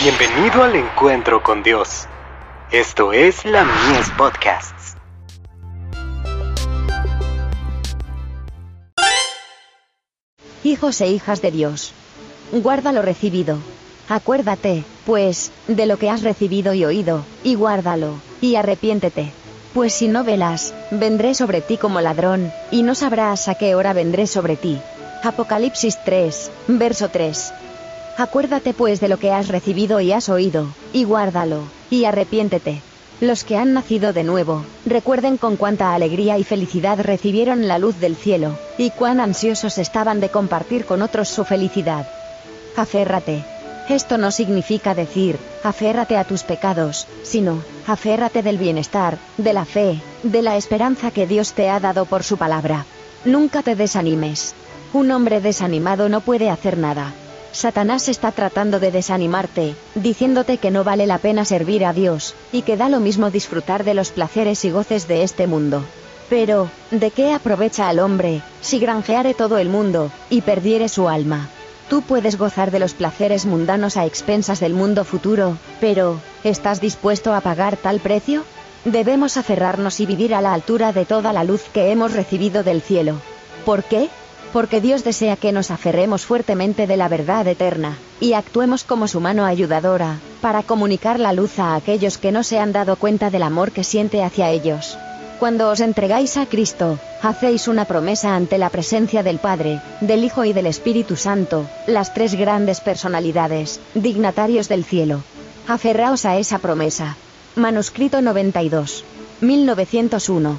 Bienvenido al encuentro con Dios. Esto es la Mies Podcasts. Hijos e hijas de Dios. Guarda lo recibido. Acuérdate, pues, de lo que has recibido y oído, y guárdalo, y arrepiéntete. Pues si no velas, vendré sobre ti como ladrón, y no sabrás a qué hora vendré sobre ti. Apocalipsis 3, verso 3. Acuérdate pues de lo que has recibido y has oído, y guárdalo, y arrepiéntete. Los que han nacido de nuevo, recuerden con cuánta alegría y felicidad recibieron la luz del cielo, y cuán ansiosos estaban de compartir con otros su felicidad. Aférrate. Esto no significa decir, aférrate a tus pecados, sino, aférrate del bienestar, de la fe, de la esperanza que Dios te ha dado por su palabra. Nunca te desanimes. Un hombre desanimado no puede hacer nada. Satanás está tratando de desanimarte, diciéndote que no vale la pena servir a Dios, y que da lo mismo disfrutar de los placeres y goces de este mundo. Pero, ¿de qué aprovecha al hombre, si granjeare todo el mundo, y perdiere su alma? Tú puedes gozar de los placeres mundanos a expensas del mundo futuro, pero, ¿estás dispuesto a pagar tal precio? Debemos aferrarnos y vivir a la altura de toda la luz que hemos recibido del cielo. ¿Por qué? Porque Dios desea que nos aferremos fuertemente de la verdad eterna, y actuemos como su mano ayudadora, para comunicar la luz a aquellos que no se han dado cuenta del amor que siente hacia ellos. Cuando os entregáis a Cristo, hacéis una promesa ante la presencia del Padre, del Hijo y del Espíritu Santo, las tres grandes personalidades, dignatarios del cielo. Aferraos a esa promesa. Manuscrito 92. 1901.